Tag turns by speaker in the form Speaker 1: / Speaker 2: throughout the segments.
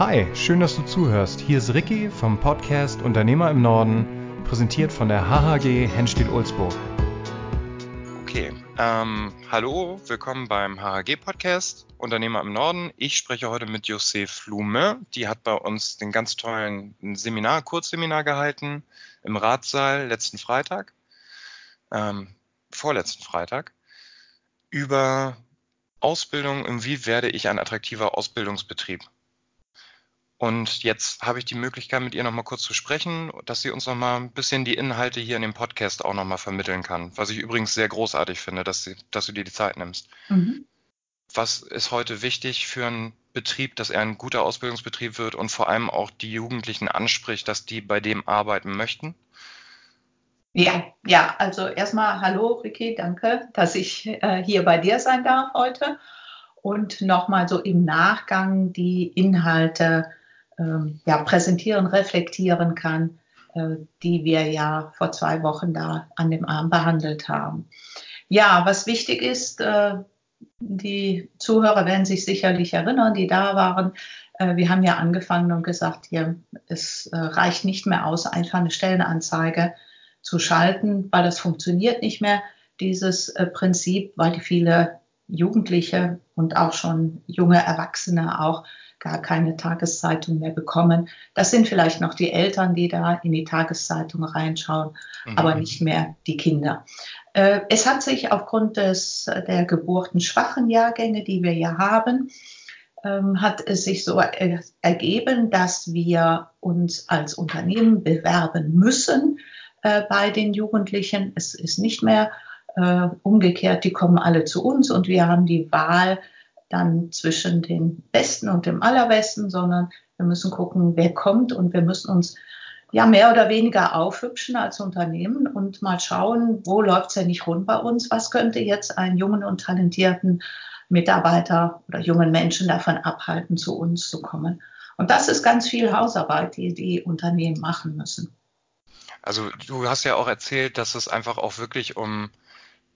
Speaker 1: Hi, schön, dass du zuhörst. Hier ist Ricky vom Podcast Unternehmer im Norden, präsentiert von der HHG Henstedt-Ulzburg.
Speaker 2: Okay, ähm, hallo, willkommen beim HHG-Podcast Unternehmer im Norden. Ich spreche heute mit José Flume. Die hat bei uns den ganz tollen Seminar, Kurzseminar gehalten im Ratssaal letzten Freitag, ähm, vorletzten Freitag, über Ausbildung und wie werde ich ein attraktiver Ausbildungsbetrieb. Und jetzt habe ich die Möglichkeit, mit ihr nochmal kurz zu sprechen, dass sie uns nochmal ein bisschen die Inhalte hier in dem Podcast auch nochmal vermitteln kann. Was ich übrigens sehr großartig finde, dass, sie, dass du dir die Zeit nimmst. Mhm. Was ist heute wichtig für einen Betrieb, dass er ein guter Ausbildungsbetrieb wird und vor allem auch die Jugendlichen anspricht, dass die bei dem arbeiten möchten?
Speaker 3: Ja, ja, also erstmal hallo Ricky, danke, dass ich äh, hier bei dir sein darf heute und nochmal so im Nachgang die Inhalte ja, präsentieren, reflektieren kann, äh, die wir ja vor zwei Wochen da an dem Arm behandelt haben. Ja, was wichtig ist, äh, die Zuhörer werden sich sicherlich erinnern, die da waren. Äh, wir haben ja angefangen und gesagt, hier, es reicht nicht mehr aus, einfach eine Stellenanzeige zu schalten, weil das funktioniert nicht mehr, dieses Prinzip, weil viele Jugendliche und auch schon junge Erwachsene auch gar keine Tageszeitung mehr bekommen. Das sind vielleicht noch die Eltern, die da in die Tageszeitung reinschauen, mhm. aber nicht mehr die Kinder. Äh, es hat sich aufgrund des, der geburtenschwachen Jahrgänge, die wir ja haben, ähm, hat es sich so ergeben, dass wir uns als Unternehmen bewerben müssen äh, bei den Jugendlichen. Es ist nicht mehr äh, umgekehrt, die kommen alle zu uns und wir haben die Wahl, dann zwischen den Besten und dem Allerbesten, sondern wir müssen gucken, wer kommt und wir müssen uns ja mehr oder weniger aufhübschen als Unternehmen und mal schauen, wo läuft es ja nicht rund bei uns, was könnte jetzt einen jungen und talentierten Mitarbeiter oder jungen Menschen davon abhalten, zu uns zu kommen. Und das ist ganz viel Hausarbeit, die die Unternehmen machen müssen.
Speaker 2: Also du hast ja auch erzählt, dass es einfach auch wirklich um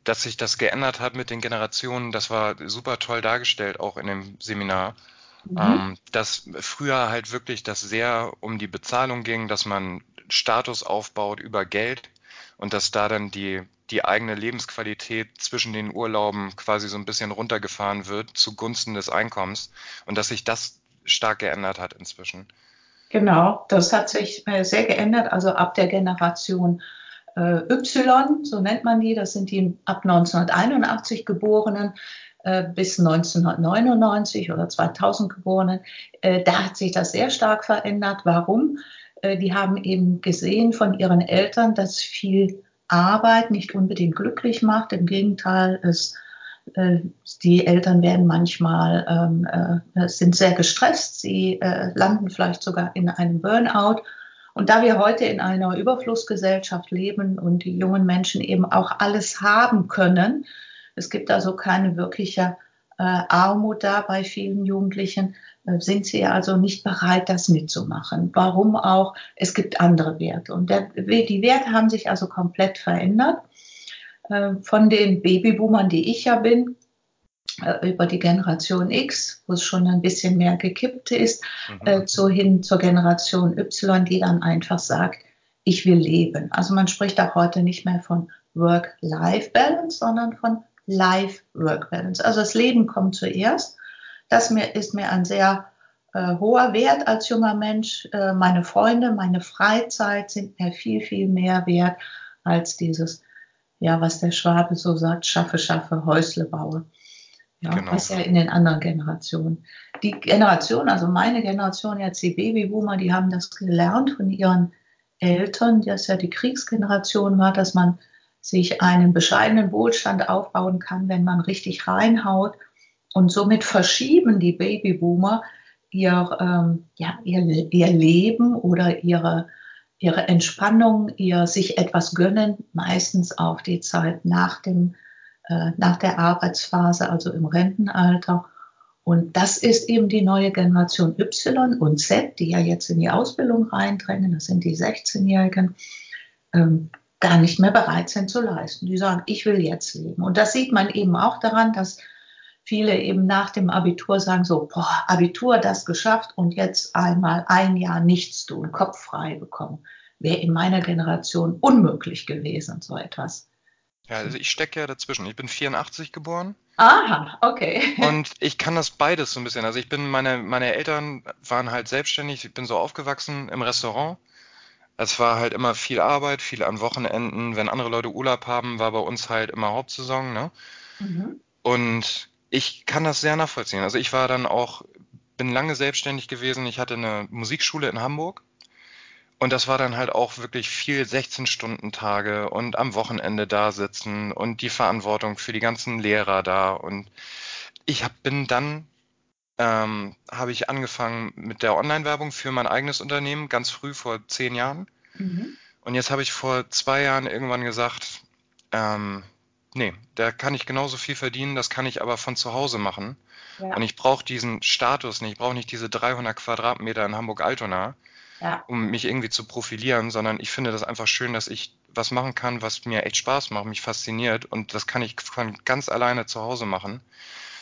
Speaker 2: dass sich das geändert hat mit den Generationen, das war super toll dargestellt, auch in dem Seminar. Mhm. Ähm, dass früher halt wirklich das sehr um die Bezahlung ging, dass man Status aufbaut über Geld und dass da dann die, die eigene Lebensqualität zwischen den Urlauben quasi so ein bisschen runtergefahren wird zugunsten des Einkommens und dass sich das stark geändert hat inzwischen.
Speaker 3: Genau, das hat sich äh, sehr geändert, also ab der Generation Y, so nennt man die, das sind die ab 1981 Geborenen äh, bis 1999 oder 2000 Geborenen. Äh, da hat sich das sehr stark verändert. Warum? Äh, die haben eben gesehen von ihren Eltern, dass viel Arbeit nicht unbedingt glücklich macht. Im Gegenteil, es äh, die Eltern werden manchmal ähm, äh, sind sehr gestresst, sie äh, landen vielleicht sogar in einem Burnout und da wir heute in einer Überflussgesellschaft leben und die jungen Menschen eben auch alles haben können, es gibt also keine wirkliche äh, Armut da bei vielen Jugendlichen, äh, sind sie also nicht bereit, das mitzumachen. Warum auch? Es gibt andere Werte. Und der, die Werte haben sich also komplett verändert. Äh, von den Babyboomern, die ich ja bin, über die Generation X, wo es schon ein bisschen mehr gekippt ist, mhm. äh, so hin zur Generation Y, die dann einfach sagt, ich will leben. Also man spricht auch heute nicht mehr von Work-Life-Balance, sondern von Life-Work-Balance. Also das Leben kommt zuerst. Das mir, ist mir ein sehr äh, hoher Wert als junger Mensch. Äh, meine Freunde, meine Freizeit sind mir viel, viel mehr wert als dieses, ja, was der Schwabe so sagt, schaffe, schaffe, Häusle baue. Ja, genau. Was ja in den anderen Generationen. Die Generation, also meine Generation, jetzt die Babyboomer, die haben das gelernt von ihren Eltern, das ja die Kriegsgeneration war, dass man sich einen bescheidenen Wohlstand aufbauen kann, wenn man richtig reinhaut. Und somit verschieben die Babyboomer ihr, ähm, ja, ihr, ihr Leben oder ihre, ihre Entspannung, ihr sich etwas gönnen, meistens auf die Zeit nach dem nach der Arbeitsphase, also im Rentenalter. Und das ist eben die neue Generation Y und Z, die ja jetzt in die Ausbildung reindrängen, das sind die 16-Jährigen, ähm, gar nicht mehr bereit sind zu leisten. Die sagen, ich will jetzt leben. Und das sieht man eben auch daran, dass viele eben nach dem Abitur sagen so, boah, Abitur das geschafft und jetzt einmal ein Jahr nichts tun, Kopf frei bekommen. Wäre in meiner Generation unmöglich gewesen, so etwas.
Speaker 2: Ja, also ich stecke ja dazwischen. Ich bin 84 geboren.
Speaker 3: Aha, okay.
Speaker 2: Und ich kann das beides so ein bisschen. Also ich bin, meine, meine Eltern waren halt selbstständig. Ich bin so aufgewachsen im Restaurant. Es war halt immer viel Arbeit, viel an Wochenenden. Wenn andere Leute Urlaub haben, war bei uns halt immer Hauptsaison, ne? Mhm. Und ich kann das sehr nachvollziehen. Also ich war dann auch, bin lange selbstständig gewesen. Ich hatte eine Musikschule in Hamburg. Und das war dann halt auch wirklich viel 16-Stunden-Tage und am Wochenende da sitzen und die Verantwortung für die ganzen Lehrer da. Und ich hab, bin dann, ähm, habe ich angefangen mit der Online-Werbung für mein eigenes Unternehmen, ganz früh vor zehn Jahren. Mhm. Und jetzt habe ich vor zwei Jahren irgendwann gesagt, ähm, nee, da kann ich genauso viel verdienen, das kann ich aber von zu Hause machen. Ja. Und ich brauche diesen Status nicht, ich brauche nicht diese 300 Quadratmeter in Hamburg-Altona, ja. um mich irgendwie zu profilieren, sondern ich finde das einfach schön, dass ich was machen kann, was mir echt Spaß macht, mich fasziniert und das kann ich von ganz alleine zu Hause machen,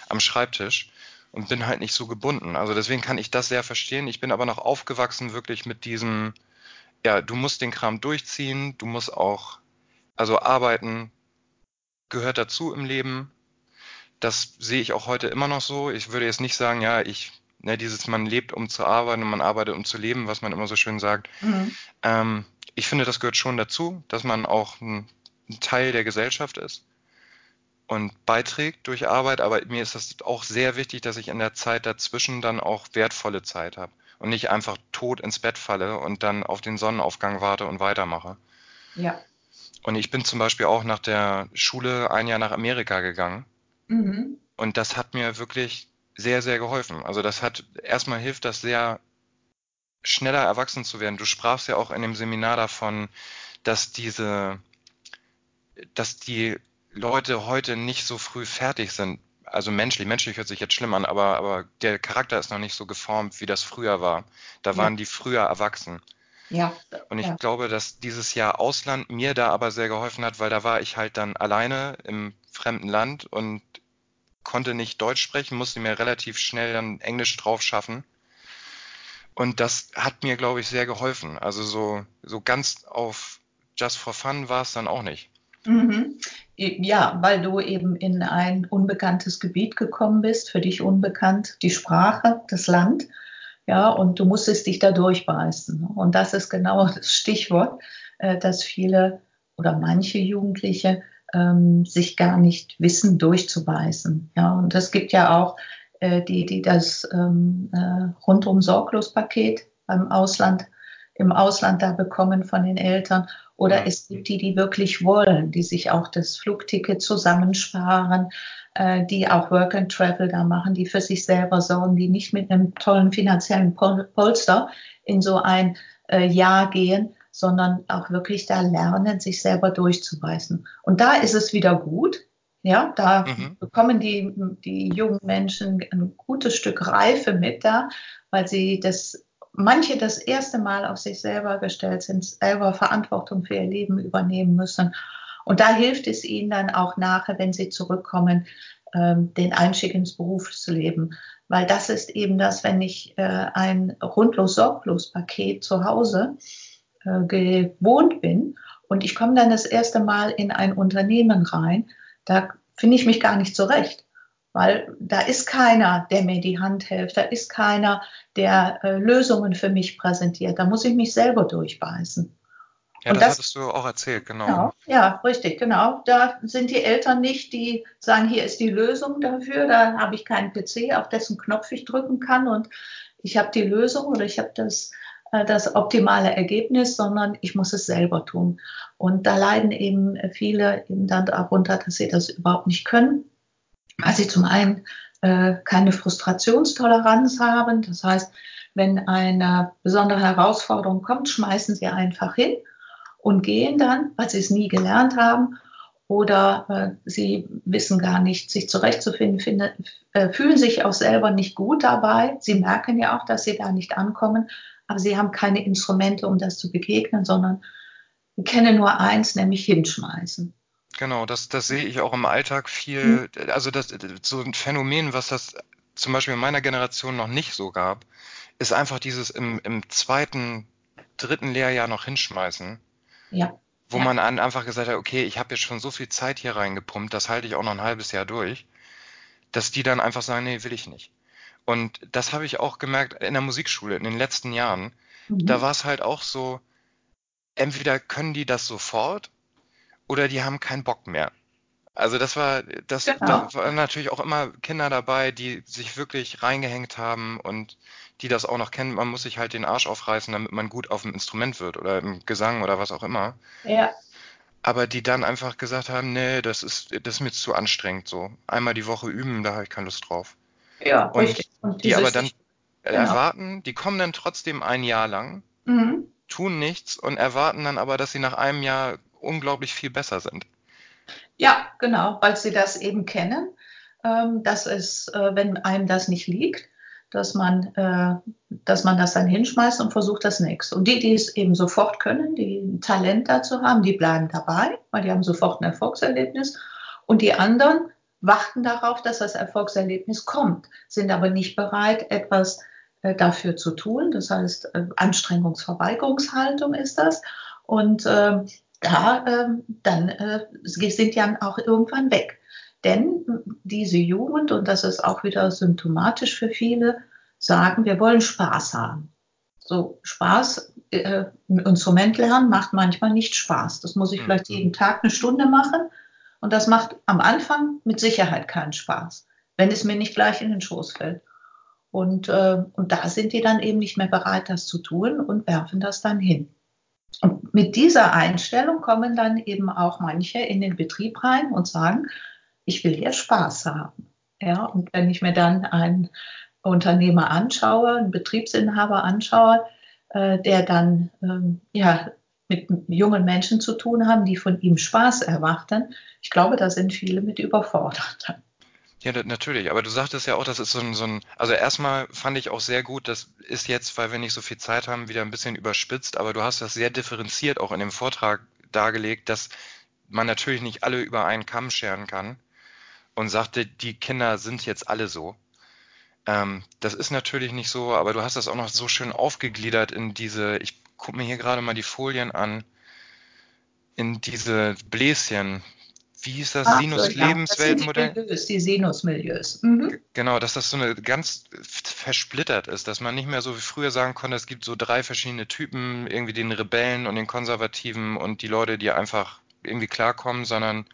Speaker 2: am Schreibtisch und bin halt nicht so gebunden. Also deswegen kann ich das sehr verstehen. Ich bin aber noch aufgewachsen wirklich mit diesem, ja, du musst den Kram durchziehen, du musst auch, also arbeiten gehört dazu im Leben. Das sehe ich auch heute immer noch so. Ich würde jetzt nicht sagen, ja, ich ne, dieses man lebt, um zu arbeiten und man arbeitet, um zu leben, was man immer so schön sagt. Mhm. Ähm, ich finde, das gehört schon dazu, dass man auch ein, ein Teil der Gesellschaft ist und beiträgt durch Arbeit, aber mir ist das auch sehr wichtig, dass ich in der Zeit dazwischen dann auch wertvolle Zeit habe und nicht einfach tot ins Bett falle und dann auf den Sonnenaufgang warte und weitermache. Ja. Und ich bin zum Beispiel auch nach der Schule ein Jahr nach Amerika gegangen. Mhm. Und das hat mir wirklich sehr, sehr geholfen. Also das hat, erstmal hilft das sehr, schneller erwachsen zu werden. Du sprachst ja auch in dem Seminar davon, dass diese, dass die Leute heute nicht so früh fertig sind. Also menschlich, menschlich hört sich jetzt schlimm an, aber, aber der Charakter ist noch nicht so geformt, wie das früher war. Da waren die früher erwachsen. Ja. Und ich ja. glaube, dass dieses Jahr Ausland mir da aber sehr geholfen hat, weil da war ich halt dann alleine im fremden Land und konnte nicht Deutsch sprechen, musste mir relativ schnell dann Englisch drauf schaffen. Und das hat mir, glaube ich, sehr geholfen. Also so, so ganz auf Just for Fun war es dann auch nicht.
Speaker 3: Mhm. Ja, weil du eben in ein unbekanntes Gebiet gekommen bist, für dich unbekannt, die Sprache, das Land. Ja, und du musstest dich da durchbeißen. Und das ist genau das Stichwort, äh, dass viele oder manche Jugendliche ähm, sich gar nicht wissen, durchzubeißen. Ja, und es gibt ja auch äh, die, die das ähm, äh, rundum sorglos Paket beim Ausland, im Ausland da bekommen von den Eltern. Oder es gibt die, die wirklich wollen, die sich auch das Flugticket zusammensparen, äh, die auch Work and Travel da machen, die für sich selber sorgen, die nicht mit einem tollen finanziellen Pol Polster in so ein äh, Jahr gehen, sondern auch wirklich da lernen, sich selber durchzubeißen. Und da ist es wieder gut. Ja, da mhm. bekommen die, die jungen Menschen ein gutes Stück Reife mit da, weil sie das, manche das erste Mal auf sich selber gestellt sind, selber Verantwortung für ihr Leben übernehmen müssen. Und da hilft es ihnen dann auch nachher, wenn sie zurückkommen, ähm, den Einstieg ins Berufsleben. Weil das ist eben das, wenn ich äh, ein rundlos sorglos Paket zu Hause äh, gewohnt bin und ich komme dann das erste Mal in ein Unternehmen rein, da finde ich mich gar nicht zurecht, weil da ist keiner, der mir die Hand hilft, da ist keiner, der äh, Lösungen für mich präsentiert, da muss ich mich selber durchbeißen.
Speaker 2: Ja, das, das hattest du auch erzählt, genau.
Speaker 3: genau. Ja, richtig, genau. Da sind die Eltern nicht, die sagen, hier ist die Lösung dafür, da habe ich keinen PC, auf dessen Knopf ich drücken kann und ich habe die Lösung oder ich habe das das optimale Ergebnis, sondern ich muss es selber tun. Und da leiden eben viele eben dann darunter, dass sie das überhaupt nicht können, weil sie zum einen äh, keine Frustrationstoleranz haben. Das heißt, wenn eine besondere Herausforderung kommt, schmeißen sie einfach hin und gehen dann, weil sie es nie gelernt haben oder äh, sie wissen gar nicht, sich zurechtzufinden, finden, äh, fühlen sich auch selber nicht gut dabei. Sie merken ja auch, dass sie da nicht ankommen aber sie haben keine Instrumente, um das zu begegnen, sondern kennen nur eins, nämlich hinschmeißen.
Speaker 2: Genau, das, das sehe ich auch im Alltag viel. Mhm. Also das so ein Phänomen, was das zum Beispiel in meiner Generation noch nicht so gab, ist einfach dieses im, im zweiten, dritten Lehrjahr noch hinschmeißen.
Speaker 3: Ja.
Speaker 2: Wo
Speaker 3: ja.
Speaker 2: man einfach gesagt hat, okay, ich habe jetzt schon so viel Zeit hier reingepumpt, das halte ich auch noch ein halbes Jahr durch, dass die dann einfach sagen, nee, will ich nicht. Und das habe ich auch gemerkt in der Musikschule in den letzten Jahren. Mhm. Da war es halt auch so, entweder können die das sofort oder die haben keinen Bock mehr. Also das war, das genau. da waren natürlich auch immer Kinder dabei, die sich wirklich reingehängt haben und die das auch noch kennen. Man muss sich halt den Arsch aufreißen, damit man gut auf dem Instrument wird oder im Gesang oder was auch immer.
Speaker 3: Ja.
Speaker 2: Aber die dann einfach gesagt haben, nee, das ist, das ist mir zu anstrengend so. Einmal die Woche üben, da habe ich keine Lust drauf.
Speaker 3: Ja,
Speaker 2: und richtig. Und die aber dann genau. erwarten, die kommen dann trotzdem ein Jahr lang, mhm. tun nichts und erwarten dann aber, dass sie nach einem Jahr unglaublich viel besser sind.
Speaker 3: Ja, genau, weil sie das eben kennen, ähm, dass es, äh, wenn einem das nicht liegt, dass man, äh, dass man das dann hinschmeißt und versucht das nächste. Und die, die es eben sofort können, die ein Talent dazu haben, die bleiben dabei, weil die haben sofort ein Erfolgserlebnis. Und die anderen warten darauf, dass das Erfolgserlebnis kommt, sind aber nicht bereit, etwas äh, dafür zu tun. Das heißt, äh, Anstrengungsverweigerungshaltung ist das. Und äh, da ähm, dann äh, sind ja auch irgendwann weg. Denn diese Jugend, und das ist auch wieder symptomatisch für viele, sagen, wir wollen Spaß haben. So Spaß, äh, Instrument lernen macht manchmal nicht Spaß. Das muss ich mhm. vielleicht jeden Tag eine Stunde machen. Und das macht am Anfang mit Sicherheit keinen Spaß, wenn es mir nicht gleich in den Schoß fällt. Und, äh, und da sind die dann eben nicht mehr bereit, das zu tun und werfen das dann hin. Und mit dieser Einstellung kommen dann eben auch manche in den Betrieb rein und sagen, ich will hier Spaß haben. Ja, und wenn ich mir dann einen Unternehmer anschaue, einen Betriebsinhaber anschaue, äh, der dann ähm, ja mit jungen Menschen zu tun haben, die von ihm Spaß erwarten, ich glaube, da sind viele mit überfordert.
Speaker 2: Ja, natürlich. Aber du sagtest ja auch, das ist so ein, so ein, also erstmal fand ich auch sehr gut, das ist jetzt, weil wir nicht so viel Zeit haben, wieder ein bisschen überspitzt, aber du hast das sehr differenziert auch in dem Vortrag dargelegt, dass man natürlich nicht alle über einen Kamm scheren kann und sagte, die Kinder sind jetzt alle so. Ähm, das ist natürlich nicht so, aber du hast das auch noch so schön aufgegliedert in diese, ich gucke mir hier gerade mal die Folien an, in diese Bläschen, wie hieß das, Sinus-Lebensweltmodell?
Speaker 3: Ja, die Sinus-Milieus. Mhm.
Speaker 2: Genau, dass das so eine ganz versplittert ist, dass man nicht mehr so wie früher sagen konnte, es gibt so drei verschiedene Typen, irgendwie den Rebellen und den Konservativen und die Leute, die einfach irgendwie klarkommen, sondern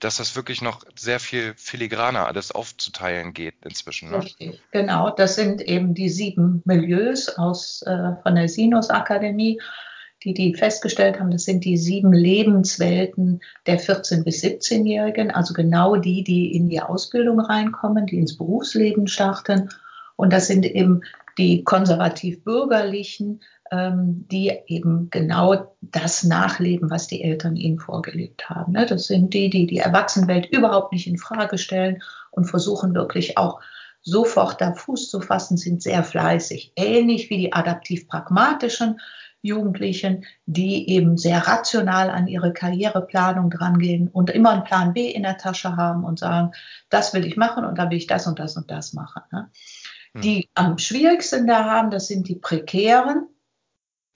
Speaker 2: dass das wirklich noch sehr viel filigraner alles aufzuteilen geht inzwischen.
Speaker 3: Ne? Richtig, genau. Das sind eben die sieben Milieus aus, äh, von der Sinus-Akademie die die festgestellt haben, das sind die sieben Lebenswelten der 14- bis 17-Jährigen, also genau die, die in die Ausbildung reinkommen, die ins Berufsleben starten. Und das sind eben die konservativ-bürgerlichen, die eben genau das nachleben, was die Eltern ihnen vorgelebt haben. Ne? Das sind die, die die Erwachsenenwelt überhaupt nicht in Frage stellen und versuchen wirklich auch sofort da Fuß zu fassen, sind sehr fleißig. Ähnlich wie die adaptiv-pragmatischen, Jugendlichen, die eben sehr rational an ihre Karriereplanung drangehen und immer einen Plan B in der Tasche haben und sagen, das will ich machen und da will ich das und das und das machen. Ne? Hm. Die am schwierigsten da haben, das sind die prekären.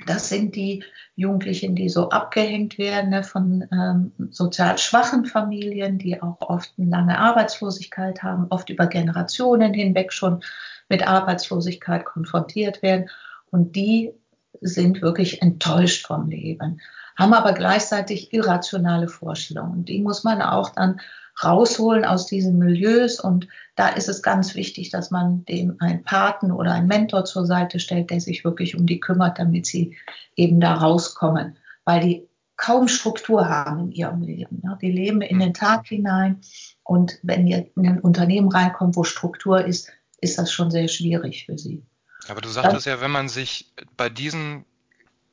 Speaker 3: Das sind die Jugendlichen, die so abgehängt werden ne, von ähm, sozial schwachen Familien, die auch oft eine lange Arbeitslosigkeit haben, oft über Generationen hinweg schon mit Arbeitslosigkeit konfrontiert werden. Und die sind wirklich enttäuscht vom Leben, haben aber gleichzeitig irrationale Vorstellungen. Die muss man auch dann rausholen aus diesen Milieus. Und da ist es ganz wichtig, dass man dem einen Paten oder einen Mentor zur Seite stellt, der sich wirklich um die kümmert, damit sie eben da rauskommen, weil die kaum Struktur haben in ihrem Leben. Die leben in den Tag hinein. Und wenn ihr in ein Unternehmen reinkommt, wo Struktur ist, ist das schon sehr schwierig für sie.
Speaker 2: Aber du sagtest ja, wenn man sich bei diesen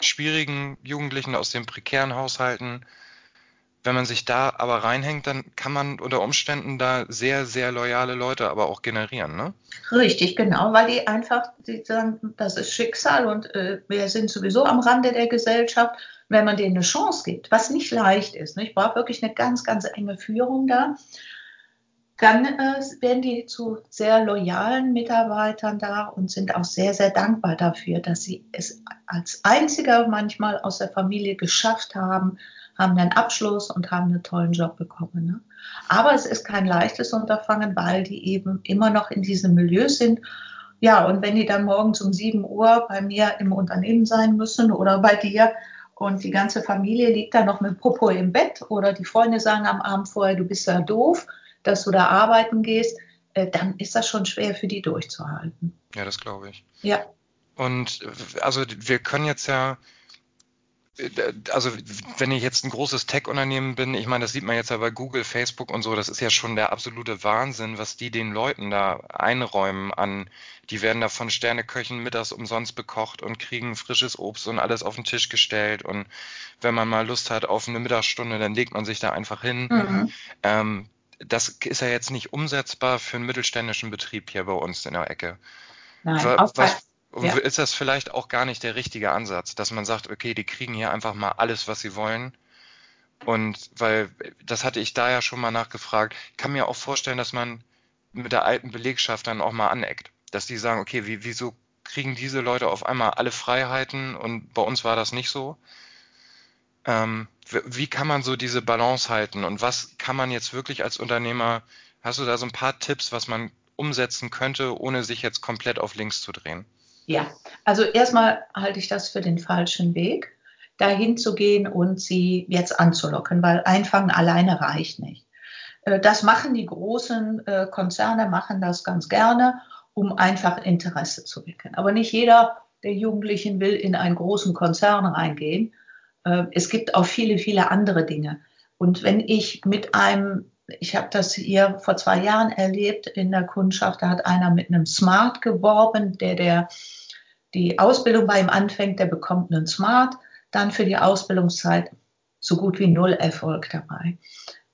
Speaker 2: schwierigen Jugendlichen aus den prekären Haushalten wenn man sich da aber reinhängt, dann kann man unter Umständen da sehr, sehr loyale Leute aber auch generieren, ne?
Speaker 3: Richtig, genau, weil die einfach, die sagen, das ist Schicksal und äh, wir sind sowieso am Rande der Gesellschaft. Wenn man denen eine Chance gibt, was nicht leicht ist, ne? ich brauche wirklich eine ganz, ganz enge Führung da, dann äh, werden die zu sehr loyalen Mitarbeitern da und sind auch sehr, sehr dankbar dafür, dass sie es als einziger manchmal aus der Familie geschafft haben, haben einen Abschluss und haben einen tollen Job bekommen. Ne? Aber es ist kein leichtes Unterfangen, weil die eben immer noch in diesem Milieu sind. Ja, und wenn die dann morgens um 7 Uhr bei mir im Unternehmen sein müssen oder bei dir und die ganze Familie liegt da noch mit Popo im Bett oder die Freunde sagen am Abend vorher, du bist ja doof, dass du da arbeiten gehst, äh, dann ist das schon schwer für die durchzuhalten.
Speaker 2: Ja, das glaube ich.
Speaker 3: Ja.
Speaker 2: Und also wir können jetzt ja, also wenn ich jetzt ein großes Tech-Unternehmen bin, ich meine, das sieht man jetzt ja bei Google, Facebook und so, das ist ja schon der absolute Wahnsinn, was die den Leuten da einräumen an, die werden da von Sterneköchen mittags umsonst bekocht und kriegen frisches Obst und alles auf den Tisch gestellt und wenn man mal Lust hat auf eine Mittagsstunde, dann legt man sich da einfach hin. Mhm. Ähm, das ist ja jetzt nicht umsetzbar für einen mittelständischen Betrieb hier bei uns in der Ecke. Nein, was, was ja. ist das vielleicht auch gar nicht der richtige Ansatz, dass man sagt, okay, die kriegen hier einfach mal alles, was sie wollen. Und weil, das hatte ich da ja schon mal nachgefragt, kann mir auch vorstellen, dass man mit der alten Belegschaft dann auch mal aneckt. Dass die sagen, okay, wie, wieso kriegen diese Leute auf einmal alle Freiheiten und bei uns war das nicht so? Ähm, wie kann man so diese Balance halten und was kann man jetzt wirklich als Unternehmer, hast du da so ein paar Tipps, was man umsetzen könnte, ohne sich jetzt komplett auf links zu drehen?
Speaker 3: Ja, also erstmal halte ich das für den falschen Weg, dahin zu gehen und sie jetzt anzulocken, weil einfangen alleine reicht nicht. Äh, das machen die großen äh, Konzerne, machen das ganz gerne, um einfach Interesse zu wecken. Aber nicht jeder der Jugendlichen will in einen großen Konzern reingehen äh, es gibt auch viele, viele andere Dinge. Und wenn ich mit einem, ich habe das hier vor zwei Jahren erlebt in der Kundschaft, da hat einer mit einem Smart geworben, der, der die Ausbildung bei ihm anfängt, der bekommt einen Smart, dann für die Ausbildungszeit so gut wie null Erfolg dabei.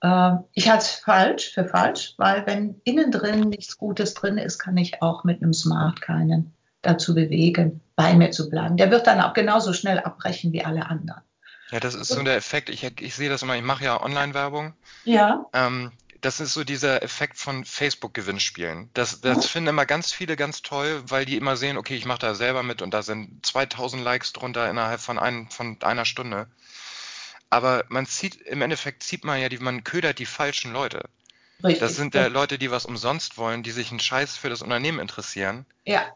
Speaker 3: Äh, ich halte es falsch für falsch, weil wenn innen drin nichts Gutes drin ist, kann ich auch mit einem Smart keinen dazu bewegen, bei mir zu bleiben. Der wird dann auch genauso schnell abbrechen wie alle anderen.
Speaker 2: Ja, das ist so der Effekt. Ich, ich sehe das immer, ich mache ja Online-Werbung.
Speaker 3: Ja.
Speaker 2: Ähm, das ist so dieser Effekt von Facebook-Gewinnspielen. Das, das finden immer ganz viele ganz toll, weil die immer sehen, okay, ich mache da selber mit und da sind 2000 Likes drunter innerhalb von, ein, von einer Stunde. Aber man zieht, im Endeffekt zieht man ja, die, man ködert die falschen Leute. Richtig. Das sind ja Leute, die was umsonst wollen, die sich einen Scheiß für das Unternehmen interessieren.
Speaker 3: Ja.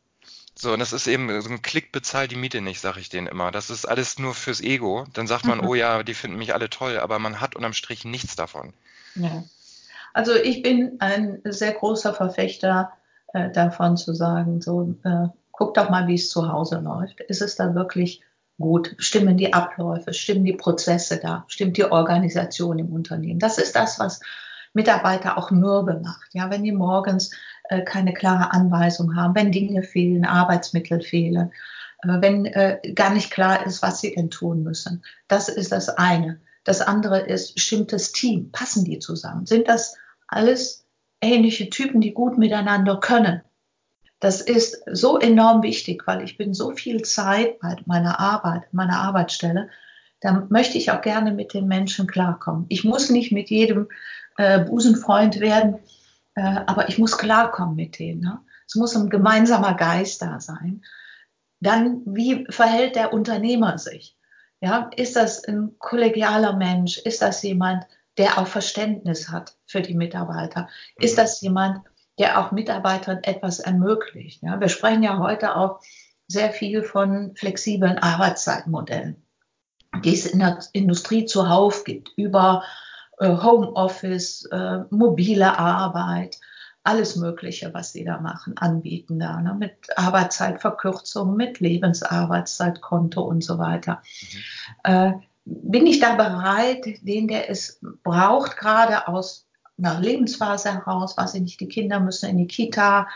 Speaker 2: So, und das ist eben, so ein Klick bezahlt die Miete nicht, sage ich denen immer. Das ist alles nur fürs Ego. Dann sagt man, mhm. oh ja, die finden mich alle toll, aber man hat unterm Strich nichts davon.
Speaker 3: Ja. Also ich bin ein sehr großer Verfechter äh, davon zu sagen, so, äh, guck doch mal, wie es zu Hause läuft. Ist es da wirklich gut? Stimmen die Abläufe, stimmen die Prozesse da, stimmt die Organisation im Unternehmen? Das ist das, was Mitarbeiter auch mürbe macht. Ja, wenn die morgens äh, keine klare Anweisung haben, wenn Dinge fehlen, Arbeitsmittel fehlen, äh, wenn äh, gar nicht klar ist, was sie denn tun müssen. Das ist das eine. Das andere ist, stimmt das Team? Passen die zusammen? Sind das alles ähnliche Typen, die gut miteinander können? Das ist so enorm wichtig, weil ich bin so viel Zeit bei meiner Arbeit, meiner Arbeitsstelle, da möchte ich auch gerne mit den Menschen klarkommen. Ich muss nicht mit jedem äh, Busenfreund werden, äh, aber ich muss klarkommen mit denen. Ne? Es muss ein gemeinsamer Geist da sein. Dann, wie verhält der Unternehmer sich? Ja, ist das ein kollegialer Mensch? Ist das jemand, der auch Verständnis hat für die Mitarbeiter? Ist das jemand, der auch Mitarbeitern etwas ermöglicht? Ja, wir sprechen ja heute auch sehr viel von flexiblen Arbeitszeitmodellen, die es in der Industrie zuhauf gibt, über äh, Homeoffice, äh, mobile Arbeit, alles Mögliche, was sie da machen, anbieten da, ne? mit Arbeitszeitverkürzung, mit Lebensarbeitszeitkonto und so weiter. Mhm. Äh, bin ich da bereit, den, der es braucht, gerade aus einer Lebensphase heraus, weiß ich nicht, die Kinder müssen in die Kita,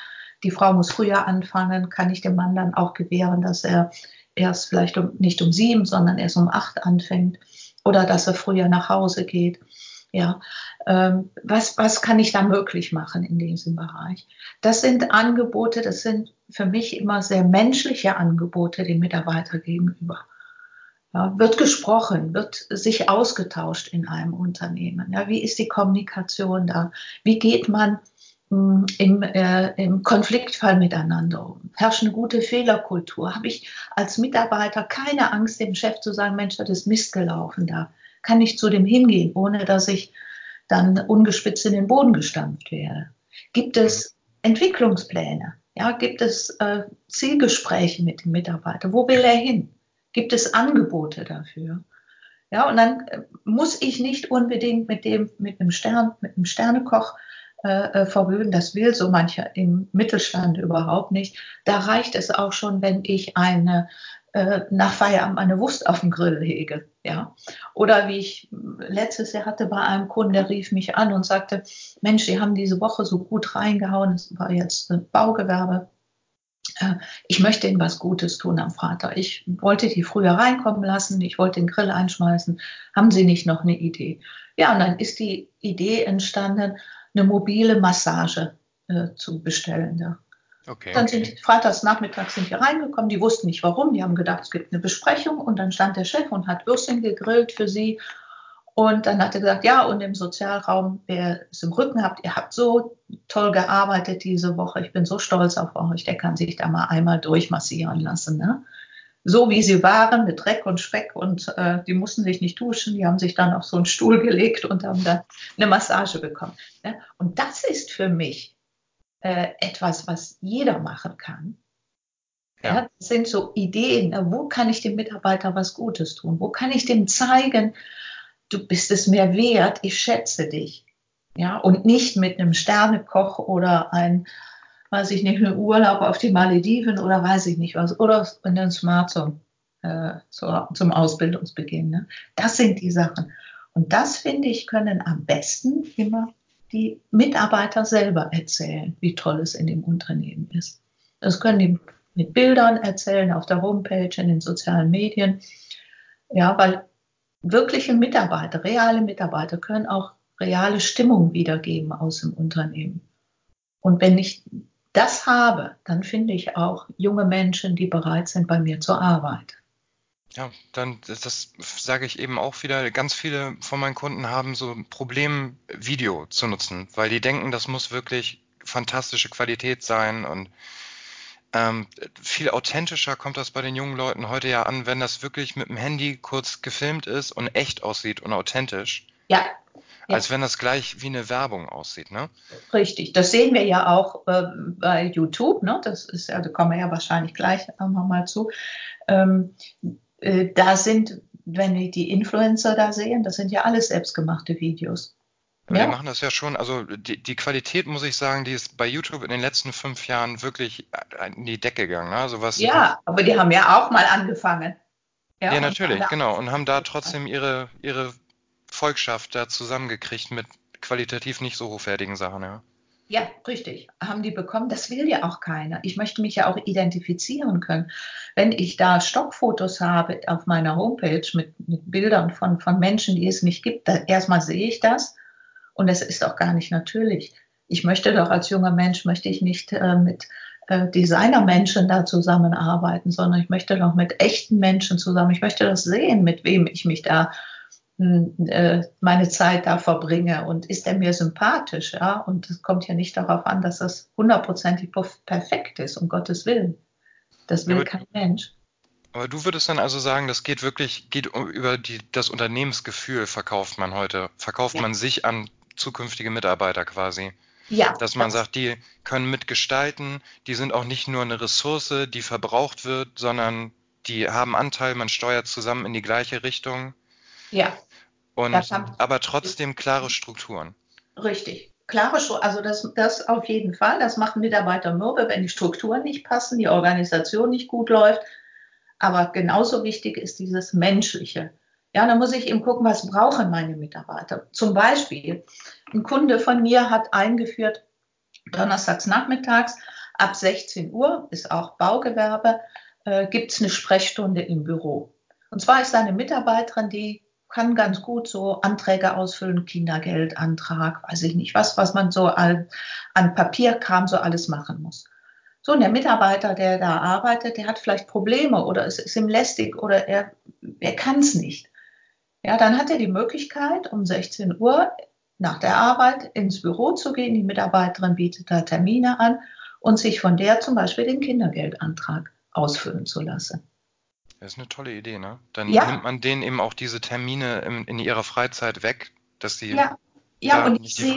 Speaker 3: die Frau muss früher anfangen, kann ich dem Mann dann auch gewähren, dass er erst vielleicht um, nicht um sieben, sondern erst um acht anfängt oder dass er früher nach Hause geht. Ja, ähm, was, was kann ich da möglich machen in diesem Bereich? Das sind Angebote, das sind für mich immer sehr menschliche Angebote den Mitarbeiter gegenüber. Ja, wird gesprochen, wird sich ausgetauscht in einem Unternehmen. Ja, wie ist die Kommunikation da? Wie geht man mh, hm, im, äh, im Konfliktfall miteinander um? Herrscht eine gute Fehlerkultur? Habe ich als Mitarbeiter keine Angst, dem Chef zu sagen, Mensch, das ist Mist gelaufen da? Kann ich zu dem hingehen, ohne dass ich dann ungespitzt in den Boden gestampft werde? Gibt es Entwicklungspläne? Ja, gibt es äh, Zielgespräche mit dem Mitarbeiter? Wo will er hin? Gibt es Angebote dafür? Ja, und dann äh, muss ich nicht unbedingt mit dem, mit einem Stern, mit einem Sternekoch äh, äh, verwöhnen. Das will so mancher im Mittelstand überhaupt nicht. Da reicht es auch schon, wenn ich eine äh, nach Feierabend eine Wurst auf dem Grill hege. Ja. Oder wie ich letztes Jahr hatte bei einem Kunden, der rief mich an und sagte, Mensch, die haben diese Woche so gut reingehauen, es war jetzt ein Baugewerbe. Äh, ich möchte ihnen was Gutes tun am Vater. Ich wollte die früher reinkommen lassen, ich wollte den Grill einschmeißen. Haben Sie nicht noch eine Idee? Ja, und dann ist die Idee entstanden, eine mobile Massage äh, zu bestellen. Ja. Okay. Dann sind freitags nachmittags sind wir reingekommen, die wussten nicht warum, die haben gedacht, es gibt eine Besprechung und dann stand der Chef und hat Würstchen gegrillt für sie und dann hat er gesagt, ja, und im Sozialraum, wer es im Rücken habt, ihr habt so toll gearbeitet diese Woche, ich bin so stolz auf euch, der kann sich da mal einmal durchmassieren lassen. Ne? So wie sie waren, mit Dreck und Speck und äh, die mussten sich nicht duschen, die haben sich dann auf so einen Stuhl gelegt und haben dann eine Massage bekommen. Ne? Und das ist für mich äh, etwas, was jeder machen kann. Ja. ja. das sind so Ideen. Wo kann ich dem Mitarbeiter was Gutes tun? Wo kann ich dem zeigen, du bist es mir wert, ich schätze dich. Ja, und nicht mit einem Sternekoch oder ein, weiß ich nicht, einen Urlaub auf die Malediven oder weiß ich nicht was, oder in den Smart zum, äh, zum Ausbildungsbeginn. Ne? Das sind die Sachen. Und das, finde ich, können am besten immer die Mitarbeiter selber erzählen, wie toll es in dem Unternehmen ist. Das können die mit Bildern erzählen auf der Homepage, in den sozialen Medien. Ja, weil wirkliche Mitarbeiter, reale Mitarbeiter können auch reale Stimmung wiedergeben aus dem Unternehmen. Und wenn ich das habe, dann finde ich auch junge Menschen, die bereit sind, bei mir zur Arbeit.
Speaker 2: Ja, dann, das, das sage ich eben auch wieder, ganz viele von meinen Kunden haben so ein Problem, Video zu nutzen, weil die denken, das muss wirklich fantastische Qualität sein und ähm, viel authentischer kommt das bei den jungen Leuten heute ja an, wenn das wirklich mit dem Handy kurz gefilmt ist und echt aussieht und authentisch.
Speaker 3: Ja.
Speaker 2: Als wenn das gleich wie eine Werbung aussieht, ne?
Speaker 3: Richtig. Das sehen wir ja auch äh, bei YouTube, ne? Das ist ja, da kommen wir ja wahrscheinlich gleich nochmal zu. Ähm, äh, da sind, wenn wir die Influencer da sehen, das sind ja alles selbstgemachte Videos.
Speaker 2: Ja. Die machen das ja schon, also die, die Qualität, muss ich sagen, die ist bei YouTube in den letzten fünf Jahren wirklich in die Decke gegangen. Ne? Also was,
Speaker 3: ja, aber die haben ja auch mal angefangen.
Speaker 2: Ja, ja natürlich, genau. Und haben da trotzdem ihre, ihre Volkschaft da zusammengekriegt mit qualitativ nicht so hochwertigen Sachen, ja.
Speaker 3: Ja, richtig. Haben die bekommen? Das will ja auch keiner. Ich möchte mich ja auch identifizieren können. Wenn ich da Stockfotos habe auf meiner Homepage mit, mit Bildern von, von Menschen, die es nicht gibt, erstmal sehe ich das und es ist auch gar nicht natürlich. Ich möchte doch als junger Mensch, möchte ich nicht äh, mit äh, Designermenschen da zusammenarbeiten, sondern ich möchte doch mit echten Menschen zusammen. Ich möchte das sehen, mit wem ich mich da äh, meine Zeit da verbringe und ist er mir sympathisch, ja? Und es kommt ja nicht darauf an, dass das hundertprozentig perfekt ist, um Gottes Willen. Das will ja, kein Mensch.
Speaker 2: Aber du würdest dann also sagen, das geht wirklich, geht über die, das Unternehmensgefühl, verkauft man heute, verkauft ja. man sich an zukünftige Mitarbeiter quasi. Ja. Dass man sagt, die können mitgestalten, die sind auch nicht nur eine Ressource, die verbraucht wird, sondern die haben Anteil, man steuert zusammen in die gleiche Richtung.
Speaker 3: Ja.
Speaker 2: Und, aber trotzdem klare Strukturen.
Speaker 3: Richtig. Klare Strukturen, also das, das auf jeden Fall. Das machen Mitarbeiter mürbe, wenn die Strukturen nicht passen, die Organisation nicht gut läuft. Aber genauso wichtig ist dieses Menschliche. Ja, da muss ich eben gucken, was brauchen meine Mitarbeiter. Zum Beispiel, ein Kunde von mir hat eingeführt, donnerstags nachmittags ab 16 Uhr, ist auch Baugewerbe, äh, gibt es eine Sprechstunde im Büro. Und zwar ist eine Mitarbeiterin, die kann ganz gut so Anträge ausfüllen, Kindergeldantrag, weiß ich nicht was, was man so an, an Papierkram so alles machen muss. So, und der Mitarbeiter, der da arbeitet, der hat vielleicht Probleme oder es ist ihm lästig oder er, er kann es nicht. Ja, dann hat er die Möglichkeit, um 16 Uhr nach der Arbeit ins Büro zu gehen. Die Mitarbeiterin bietet da Termine an und sich von der zum Beispiel den Kindergeldantrag ausfüllen zu lassen.
Speaker 2: Das ist eine tolle Idee, ne? Dann ja. nimmt man denen eben auch diese Termine in, in ihrer Freizeit weg, dass sie.
Speaker 3: Ja, ja und ich sehe,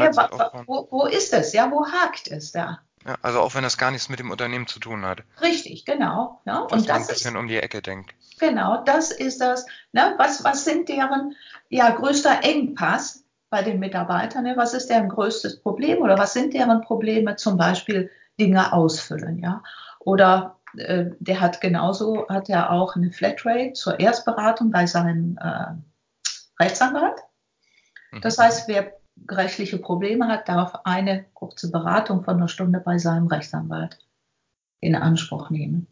Speaker 3: wo, wo ist es? Ja, wo hakt es da?
Speaker 2: Ja, also auch wenn das gar nichts mit dem Unternehmen zu tun hat.
Speaker 3: Richtig, genau. Ja,
Speaker 2: und das ein bisschen ist, um die Ecke denkt.
Speaker 3: Genau, das ist das. Ne, was, was sind deren ja, größter Engpass bei den Mitarbeitern? Ne? Was ist deren größtes Problem oder was sind deren Probleme? Zum Beispiel Dinge ausfüllen, ja. Oder äh, der hat genauso, hat er auch eine Flatrate zur Erstberatung bei seinem äh, Rechtsanwalt. Mhm. Das heißt, wer rechtliche Probleme hat, darf eine kurze Beratung von einer Stunde bei seinem Rechtsanwalt in Anspruch nehmen.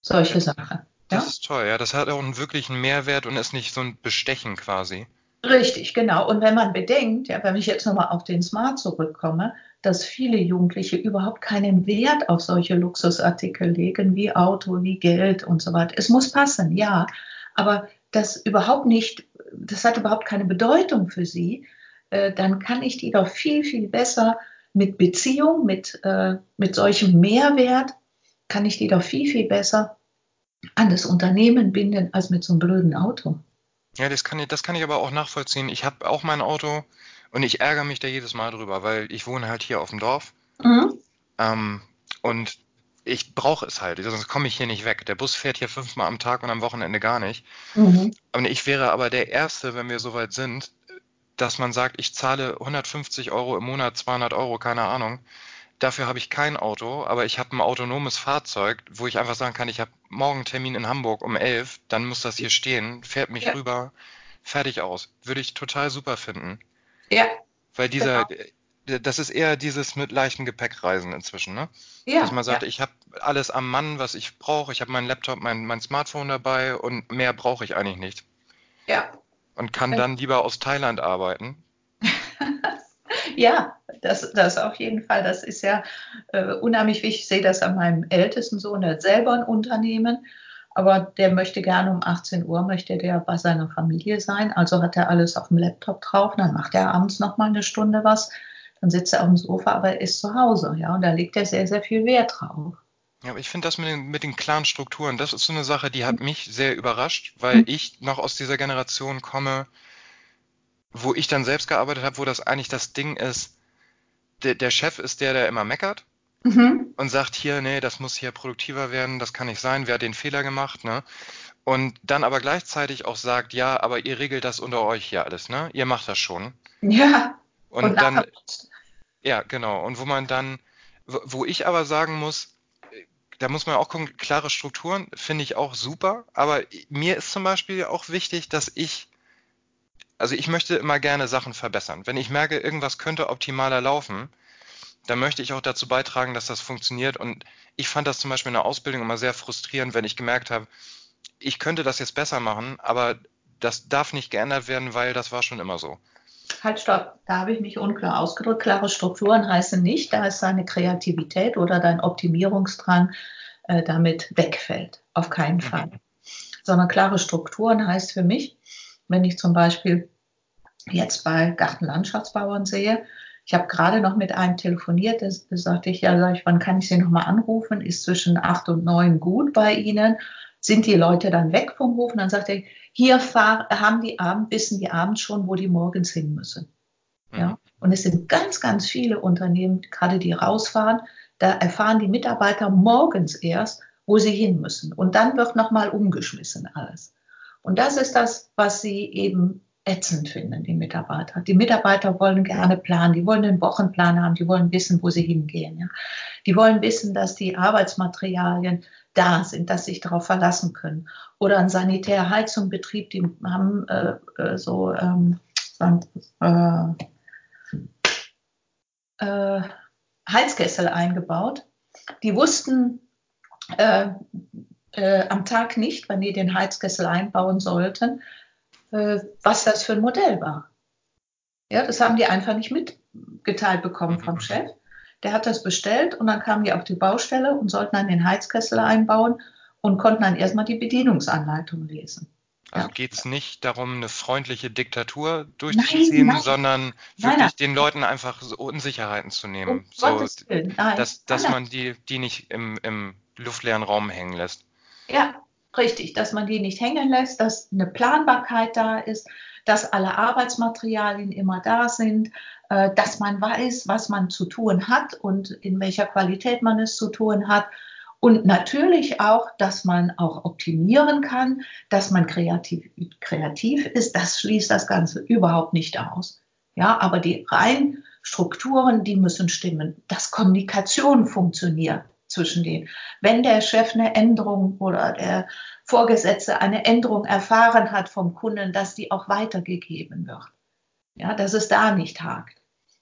Speaker 3: Solche Sachen.
Speaker 2: Das ja? ist toll, ja. Das hat auch einen wirklichen Mehrwert und ist nicht so ein Bestechen quasi.
Speaker 3: Richtig, genau. Und wenn man bedenkt, ja, wenn ich jetzt nochmal auf den Smart zurückkomme, dass viele Jugendliche überhaupt keinen Wert auf solche Luxusartikel legen, wie Auto, wie Geld und so weiter. Es muss passen, ja, aber das überhaupt nicht, das hat überhaupt keine Bedeutung für sie, äh, dann kann ich die doch viel, viel besser mit Beziehung, mit, äh, mit solchem Mehrwert, kann ich die doch viel, viel besser an das Unternehmen binden als mit so einem blöden Auto.
Speaker 2: Ja, das kann ich, das kann ich aber auch nachvollziehen. Ich habe auch mein Auto und ich ärgere mich da jedes Mal drüber, weil ich wohne halt hier auf dem Dorf. Mhm. Ähm, und ich brauche es halt, sonst komme ich hier nicht weg. Der Bus fährt hier fünfmal am Tag und am Wochenende gar nicht. Mhm. Und ich wäre aber der Erste, wenn wir soweit sind, dass man sagt, ich zahle 150 Euro im Monat, 200 Euro, keine Ahnung. Dafür habe ich kein Auto, aber ich habe ein autonomes Fahrzeug, wo ich einfach sagen kann, ich habe morgen Termin in Hamburg um 11, dann muss das hier stehen, fährt mich ja. rüber, fertig aus. Würde ich total super finden.
Speaker 3: Ja.
Speaker 2: Weil dieser, genau. Äh, das ist eher dieses mit leichten Gepäckreisen inzwischen, ne? Ja. Dass man sagt, ja. ich habe alles am Mann, was ich brauche. Ich habe meinen Laptop, mein, mein Smartphone dabei und mehr brauche ich eigentlich nicht.
Speaker 3: Ja.
Speaker 2: Und kann dann lieber aus Thailand arbeiten.
Speaker 3: ja, das, das auf jeden Fall. Das ist ja äh, unheimlich wichtig. Ich sehe das an meinem ältesten Sohn, der hat selber ein Unternehmen aber der möchte gerne um 18 Uhr, möchte der bei seiner Familie sein. Also hat er alles auf dem Laptop drauf. Dann macht er abends noch mal eine Stunde was. Dann sitzt er auf dem Sofa, aber er ist zu Hause. Ja, und da legt er sehr, sehr viel Wert drauf.
Speaker 2: Ja, aber ich finde das mit den, mit den klaren Strukturen, das ist so eine Sache, die hat mich sehr überrascht, weil mhm. ich noch aus dieser Generation komme, wo ich dann selbst gearbeitet habe, wo das eigentlich das Ding ist, der, der Chef ist der, der immer meckert mhm. und sagt hier, nee, das muss hier produktiver werden, das kann nicht sein, wer hat den Fehler gemacht, ne? Und dann aber gleichzeitig auch sagt, ja, aber ihr regelt das unter euch hier alles, ne? Ihr macht das schon.
Speaker 3: Ja.
Speaker 2: Und, und dann, ja, genau. Und wo man dann, wo ich aber sagen muss, da muss man auch gucken, klare Strukturen finde ich auch super, aber mir ist zum Beispiel auch wichtig, dass ich, also ich möchte immer gerne Sachen verbessern. Wenn ich merke, irgendwas könnte optimaler laufen, da möchte ich auch dazu beitragen, dass das funktioniert. Und ich fand das zum Beispiel in der Ausbildung immer sehr frustrierend, wenn ich gemerkt habe, ich könnte das jetzt besser machen, aber das darf nicht geändert werden, weil das war schon immer so.
Speaker 3: Halt, stopp, da habe ich mich unklar ausgedrückt. Klare Strukturen heißen nicht, dass deine Kreativität oder dein Optimierungsdrang äh, damit wegfällt. Auf keinen mhm. Fall. Mhm. Sondern klare Strukturen heißt für mich, wenn ich zum Beispiel jetzt bei Gartenlandschaftsbauern sehe, ich habe gerade noch mit einem telefoniert, da sagte ich, ja, sag ich, wann kann ich Sie nochmal anrufen? Ist zwischen acht und neun gut bei Ihnen? Sind die Leute dann weg vom Hof? Und dann sagt er, hier fahr, haben die Abend, wissen die abends schon, wo die morgens hin müssen. Ja. Mhm. Und es sind ganz, ganz viele Unternehmen, gerade die rausfahren, da erfahren die Mitarbeiter morgens erst, wo sie hin müssen. Und dann wird nochmal umgeschmissen alles. Und das ist das, was sie eben ätzend finden, die Mitarbeiter. Die Mitarbeiter wollen gerne planen, die wollen einen Wochenplan haben, die wollen wissen, wo sie hingehen. Ja. Die wollen wissen, dass die Arbeitsmaterialien da sind, dass sie sich darauf verlassen können. Oder ein Sanitärheizungbetrieb, die haben äh, äh so ähm, äh, äh, Heizkessel eingebaut. Die wussten äh, äh, am Tag nicht, wann die den Heizkessel einbauen sollten was das für ein Modell war. Ja, das haben die einfach nicht mitgeteilt bekommen vom mhm. Chef. Der hat das bestellt und dann kamen die auf die Baustelle und sollten dann den Heizkessel einbauen und konnten dann erstmal die Bedienungsanleitung lesen.
Speaker 2: Also ja. geht es nicht darum, eine freundliche Diktatur durchzuziehen, nein, nein. sondern wirklich nein, den Leuten einfach so Unsicherheiten zu nehmen. Um so, dass, dass man die, die nicht im, im luftleeren Raum hängen lässt.
Speaker 3: Ja, richtig, dass man die nicht hängen lässt, dass eine Planbarkeit da ist, dass alle Arbeitsmaterialien immer da sind, äh, dass man weiß, was man zu tun hat und in welcher Qualität man es zu tun hat und natürlich auch, dass man auch optimieren kann, dass man kreativ, kreativ ist. Das schließt das Ganze überhaupt nicht aus. Ja, aber die rein Strukturen, die müssen stimmen. Dass Kommunikation funktioniert zwischen denen. Wenn der Chef eine Änderung oder der Vorgesetzte eine Änderung erfahren hat vom Kunden, dass die auch weitergegeben wird. Ja, dass es da nicht hakt.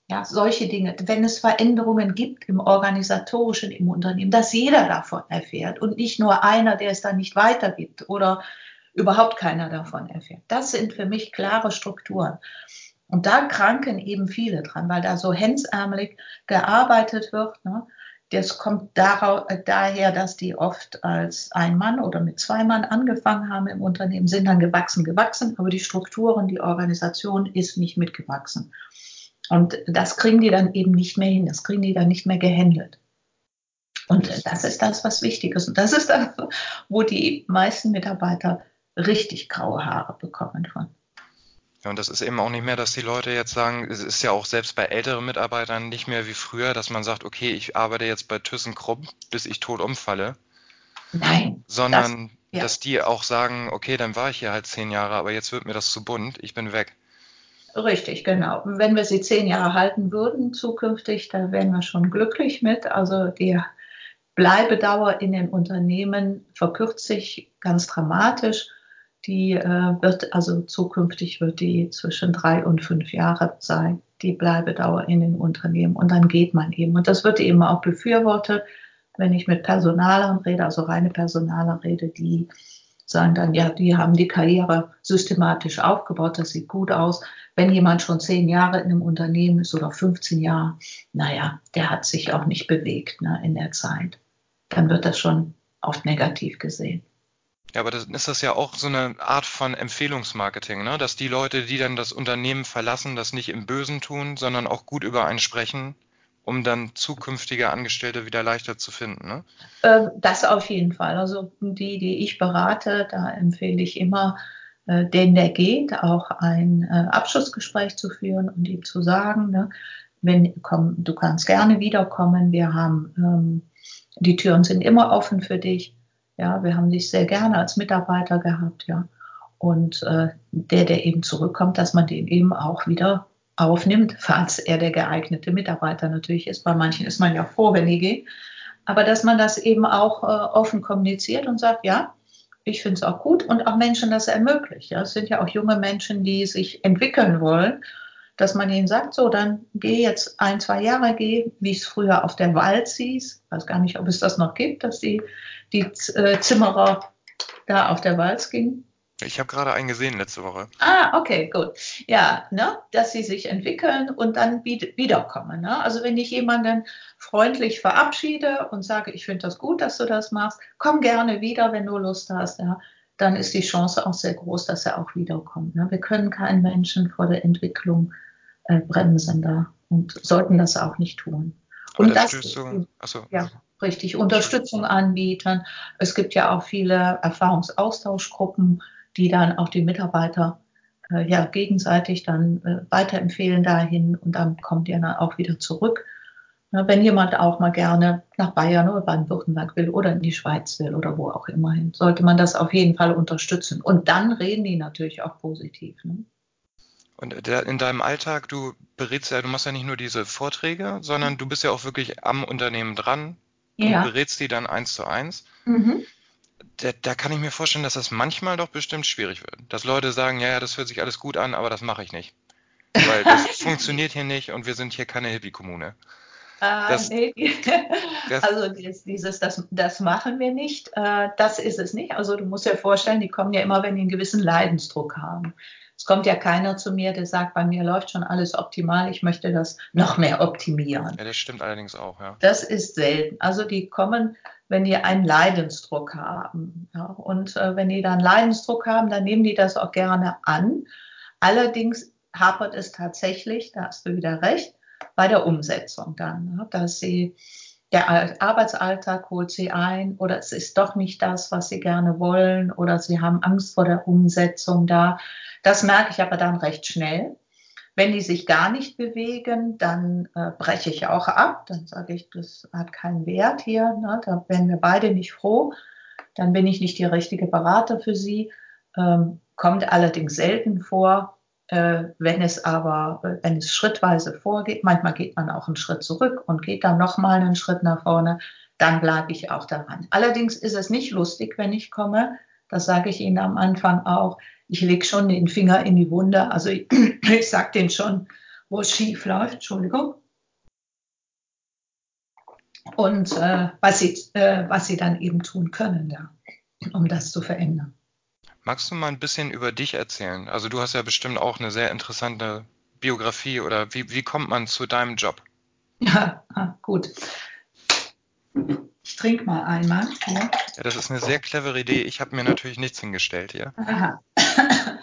Speaker 3: Ja, solche Dinge. Wenn es Veränderungen gibt im organisatorischen, im Unternehmen, dass jeder davon erfährt und nicht nur einer, der es dann nicht weitergibt oder überhaupt keiner davon erfährt. Das sind für mich klare Strukturen. Und da kranken eben viele dran, weil da so hemsärmelig gearbeitet wird. Ne? Das kommt darauf, daher, dass die oft als ein Mann oder mit zwei Mann angefangen haben im Unternehmen, sind dann gewachsen, gewachsen, aber die Strukturen, die Organisation ist nicht mitgewachsen. Und das kriegen die dann eben nicht mehr hin, das kriegen die dann nicht mehr gehandelt. Und das ist das, was wichtig ist. Und das ist das, wo die meisten Mitarbeiter richtig graue Haare bekommen von.
Speaker 2: Ja, und das ist eben auch nicht mehr, dass die Leute jetzt sagen, es ist ja auch selbst bei älteren Mitarbeitern nicht mehr wie früher, dass man sagt, okay, ich arbeite jetzt bei ThyssenKrupp, bis ich tot umfalle.
Speaker 3: Nein.
Speaker 2: Sondern, das, ja. dass die auch sagen, okay, dann war ich hier halt zehn Jahre, aber jetzt wird mir das zu bunt, ich bin weg.
Speaker 3: Richtig, genau. Wenn wir sie zehn Jahre halten würden zukünftig, da wären wir schon glücklich mit. Also die Bleibedauer in den Unternehmen verkürzt sich ganz dramatisch. Die äh, wird also zukünftig wird die zwischen drei und fünf Jahre sein, die Bleibedauer in den Unternehmen. Und dann geht man eben. Und das wird eben auch befürwortet, wenn ich mit Personalern rede, also reine Personaler rede, die sagen dann, ja, die haben die Karriere systematisch aufgebaut, das sieht gut aus. Wenn jemand schon zehn Jahre in einem Unternehmen ist oder 15 Jahre, naja, der hat sich auch nicht bewegt ne, in der Zeit. Dann wird das schon oft negativ gesehen.
Speaker 2: Ja, aber dann ist das ja auch so eine Art von Empfehlungsmarketing, ne? dass die Leute, die dann das Unternehmen verlassen, das nicht im Bösen tun, sondern auch gut über einen sprechen, um dann zukünftige Angestellte wieder leichter zu finden. Ne?
Speaker 3: Ähm, das auf jeden Fall. Also die, die ich berate, da empfehle ich immer, äh, den der geht, auch ein äh, Abschlussgespräch zu führen und ihm zu sagen, ne, wenn, komm, du kannst gerne wiederkommen, wir haben, ähm, die Türen sind immer offen für dich. Ja, wir haben dich sehr gerne als Mitarbeiter gehabt, ja. Und äh, der, der eben zurückkommt, dass man den eben auch wieder aufnimmt, falls er der geeignete Mitarbeiter natürlich ist. Bei manchen ist man ja froh, wenn die gehen. Aber dass man das eben auch äh, offen kommuniziert und sagt, ja, ich finde es auch gut und auch Menschen das ermöglicht. Ja. Es sind ja auch junge Menschen, die sich entwickeln wollen, dass man ihnen sagt, so, dann geh jetzt ein, zwei Jahre, geh, wie es früher auf der Wald hieß. Ich weiß gar nicht, ob es das noch gibt, dass die, die äh, Zimmerer da auf der Walz gingen.
Speaker 2: Ich habe gerade einen gesehen letzte Woche.
Speaker 3: Ah, okay, gut. Ja, ne, dass sie sich entwickeln und dann wiederkommen. Ne? Also wenn ich jemanden freundlich verabschiede und sage, ich finde das gut, dass du das machst, komm gerne wieder, wenn du Lust hast, ja, dann ist die Chance auch sehr groß, dass er auch wiederkommt. Ne? Wir können keinen Menschen vor der Entwicklung äh, bremsen da und sollten das auch nicht tun. Und das, du, achso, ja, richtig, Unterstützung anbieten. Es gibt ja auch viele Erfahrungsaustauschgruppen, die dann auch die Mitarbeiter äh, ja gegenseitig dann äh, weiterempfehlen dahin und dann kommt ihr dann auch wieder zurück. Na, wenn jemand auch mal gerne nach Bayern oder Baden-Württemberg will oder in die Schweiz will oder wo auch immer hin, sollte man das auf jeden Fall unterstützen. Und dann reden die natürlich auch positiv. Ne?
Speaker 2: Und in deinem Alltag, du berätst ja, du machst ja nicht nur diese Vorträge, sondern du bist ja auch wirklich am Unternehmen dran. Ja. Du berätst die dann eins zu eins. Mhm da, da kann ich mir vorstellen, dass das manchmal doch bestimmt schwierig wird. Dass Leute sagen, ja, ja, das hört sich alles gut an, aber das mache ich nicht. Weil das funktioniert hier nicht und wir sind hier keine Hippie-Kommune.
Speaker 3: Äh, das, nee, das, also dieses, das, das machen wir nicht, äh, das ist es nicht. Also du musst dir vorstellen, die kommen ja immer, wenn die einen gewissen Leidensdruck haben. Es kommt ja keiner zu mir, der sagt, bei mir läuft schon alles optimal, ich möchte das noch mehr optimieren.
Speaker 2: Ja, das stimmt allerdings auch, ja.
Speaker 3: Das ist selten. Also die kommen, wenn die einen Leidensdruck haben. Ja, und äh, wenn die dann Leidensdruck haben, dann nehmen die das auch gerne an. Allerdings hapert es tatsächlich, da hast du wieder recht, bei der Umsetzung dann, dass sie der Arbeitsalltag holt sie ein oder es ist doch nicht das, was sie gerne wollen oder sie haben Angst vor der Umsetzung da. Das merke ich aber dann recht schnell. Wenn die sich gar nicht bewegen, dann äh, breche ich auch ab. Dann sage ich, das hat keinen Wert hier. Ne? Da werden wir beide nicht froh. Dann bin ich nicht die richtige Berater für sie. Ähm, kommt allerdings selten vor. Äh, wenn es aber, wenn es schrittweise vorgeht, manchmal geht man auch einen Schritt zurück und geht dann nochmal einen Schritt nach vorne, dann bleibe ich auch daran. Allerdings ist es nicht lustig, wenn ich komme. Das sage ich Ihnen am Anfang auch. Ich lege schon den Finger in die Wunde. Also ich, ich sage denen schon, wo es schief läuft. Entschuldigung. Und äh, was, sie, äh, was sie dann eben tun können, da, um das zu verändern.
Speaker 2: Magst du mal ein bisschen über dich erzählen? Also du hast ja bestimmt auch eine sehr interessante Biografie oder wie, wie kommt man zu deinem Job?
Speaker 3: Ja, ah, gut. Ich trinke mal einmal.
Speaker 2: Ja. ja, das ist eine sehr clevere Idee. Ich habe mir natürlich nichts hingestellt hier. Aha.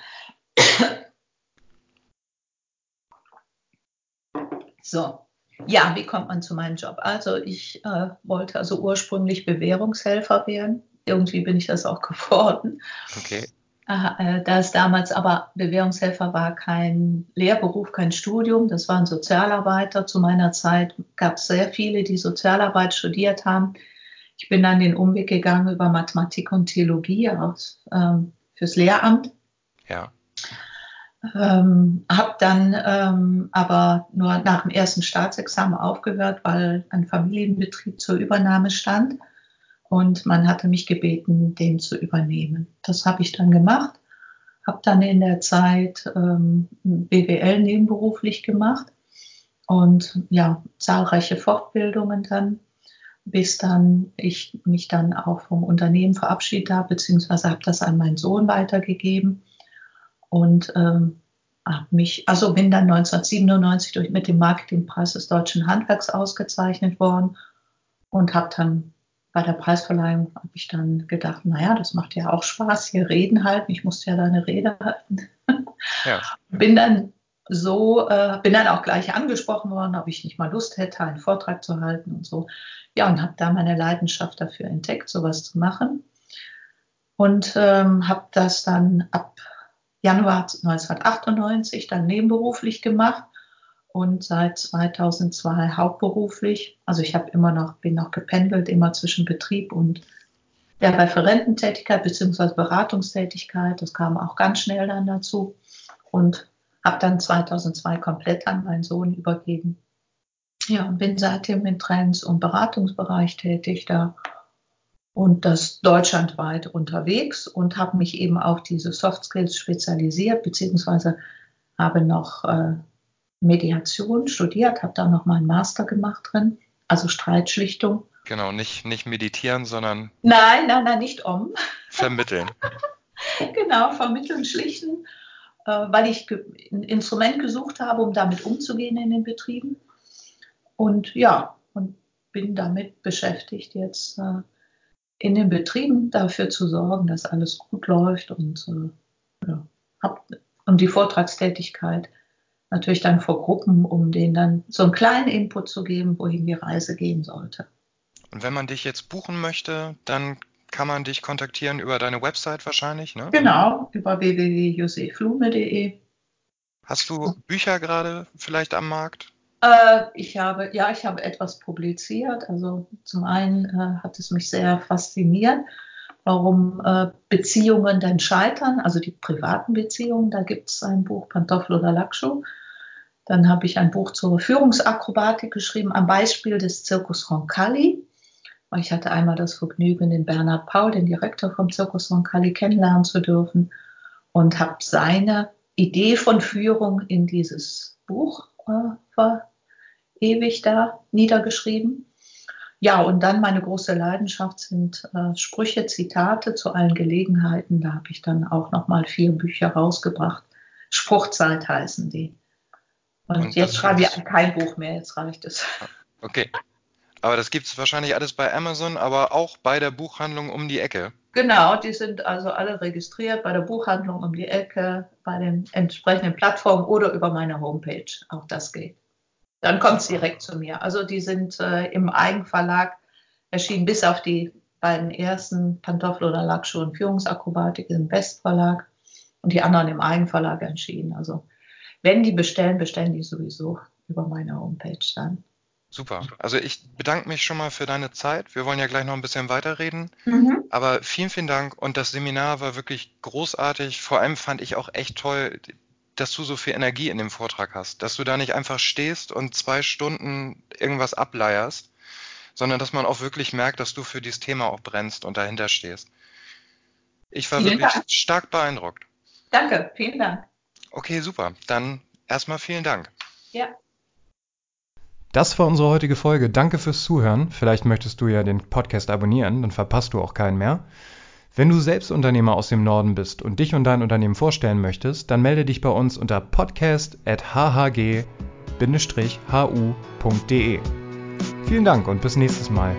Speaker 3: So, ja, wie kommt man zu meinem Job? Also ich äh, wollte also ursprünglich Bewährungshelfer werden irgendwie bin ich das auch geworden.
Speaker 2: Okay.
Speaker 3: Äh, da es damals aber Bewährungshelfer war kein Lehrberuf, kein Studium, das waren Sozialarbeiter. Zu meiner Zeit gab es sehr viele, die Sozialarbeit studiert haben. Ich bin dann den Umweg gegangen über Mathematik und Theologie aus, ähm, fürs Lehramt.
Speaker 2: Ja.
Speaker 3: Ähm, habe dann ähm, aber nur nach dem ersten Staatsexamen aufgehört, weil ein Familienbetrieb zur Übernahme stand und man hatte mich gebeten, den zu übernehmen. Das habe ich dann gemacht, habe dann in der Zeit ähm, BWL nebenberuflich gemacht und ja, zahlreiche Fortbildungen dann, bis dann ich mich dann auch vom Unternehmen verabschiedet habe, beziehungsweise habe das an meinen Sohn weitergegeben und ähm, mich, also bin dann 1997 durch, mit dem Marketingpreis des Deutschen Handwerks ausgezeichnet worden und habe dann bei der Preisverleihung habe ich dann gedacht, naja, das macht ja auch Spaß, hier reden halten. Ich musste ja da eine Rede halten. Ja. Bin dann so, äh, bin dann auch gleich angesprochen worden, ob ich nicht mal Lust hätte, einen Vortrag zu halten und so. Ja, und habe da meine Leidenschaft dafür entdeckt, sowas zu machen. Und ähm, habe das dann ab Januar 1998 dann nebenberuflich gemacht und seit 2002 hauptberuflich. Also ich habe immer noch, bin noch gependelt, immer zwischen Betrieb und der Referententätigkeit bzw. Beratungstätigkeit. Das kam auch ganz schnell dann dazu und habe dann 2002 komplett an meinen Sohn übergeben. Ja, und bin seitdem im Trends- und Beratungsbereich tätig da und das deutschlandweit unterwegs und habe mich eben auf diese Soft Skills spezialisiert, beziehungsweise habe noch äh, Mediation studiert, habe da noch mal einen Master gemacht drin, also Streitschlichtung.
Speaker 2: Genau, nicht, nicht meditieren, sondern.
Speaker 3: Nein, nein, nein, nicht um.
Speaker 2: Vermitteln.
Speaker 3: genau, vermitteln, schlichten, äh, weil ich ein Instrument gesucht habe, um damit umzugehen in den Betrieben. Und ja, und bin damit beschäftigt, jetzt äh, in den Betrieben dafür zu sorgen, dass alles gut läuft und äh, ja, hab, und die Vortragstätigkeit natürlich dann vor Gruppen, um denen dann so einen kleinen Input zu geben, wohin die Reise gehen sollte.
Speaker 2: Und wenn man dich jetzt buchen möchte, dann kann man dich kontaktieren über deine Website wahrscheinlich, ne?
Speaker 3: Genau, über www.joseflume.de.
Speaker 2: Hast du Bücher gerade vielleicht am Markt?
Speaker 3: Äh, ich habe, ja, ich habe etwas publiziert. Also zum einen äh, hat es mich sehr fasziniert, warum äh, Beziehungen dann scheitern, also die privaten Beziehungen. Da gibt es ein Buch Pantoffel oder Lackschuh. Dann habe ich ein Buch zur Führungsakrobatik geschrieben, am Beispiel des Zirkus Roncalli. Ich hatte einmal das Vergnügen, den Bernhard Paul, den Direktor vom Zirkus Roncalli, kennenlernen zu dürfen und habe seine Idee von Führung in dieses Buch äh, ewig da niedergeschrieben. Ja, und dann meine große Leidenschaft sind äh, Sprüche, Zitate zu allen Gelegenheiten. Da habe ich dann auch nochmal vier Bücher rausgebracht. Spruchzeit heißen die. Und, und jetzt schreibe ich kein Buch mehr, jetzt reicht es.
Speaker 2: Okay. Aber das gibt es wahrscheinlich alles bei Amazon, aber auch bei der Buchhandlung um die Ecke.
Speaker 3: Genau, die sind also alle registriert bei der Buchhandlung um die Ecke, bei den entsprechenden Plattformen oder über meine Homepage. Auch das geht. Dann kommt es direkt zu mir. Also die sind äh, im Eigenverlag erschienen, bis auf die beiden ersten Pantoffel oder Lackschuhe und Führungsakrobatik im Westverlag und die anderen im Eigenverlag erschienen. Also wenn die bestellen, bestellen die sowieso über meine Homepage dann.
Speaker 2: Super. Also ich bedanke mich schon mal für deine Zeit. Wir wollen ja gleich noch ein bisschen weiterreden. Mhm. Aber vielen, vielen Dank. Und das Seminar war wirklich großartig. Vor allem fand ich auch echt toll, dass du so viel Energie in dem Vortrag hast. Dass du da nicht einfach stehst und zwei Stunden irgendwas ableierst, sondern dass man auch wirklich merkt, dass du für dieses Thema auch brennst und dahinter stehst. Ich war vielen wirklich Dank. stark beeindruckt.
Speaker 3: Danke, vielen Dank.
Speaker 2: Okay, super. Dann erstmal vielen Dank.
Speaker 3: Ja.
Speaker 1: Das war unsere heutige Folge. Danke fürs Zuhören. Vielleicht möchtest du ja den Podcast abonnieren, dann verpasst du auch keinen mehr. Wenn du selbst Unternehmer aus dem Norden bist und dich und dein Unternehmen vorstellen möchtest, dann melde dich bei uns unter podcast.hhg-hu.de. Vielen Dank und bis nächstes Mal.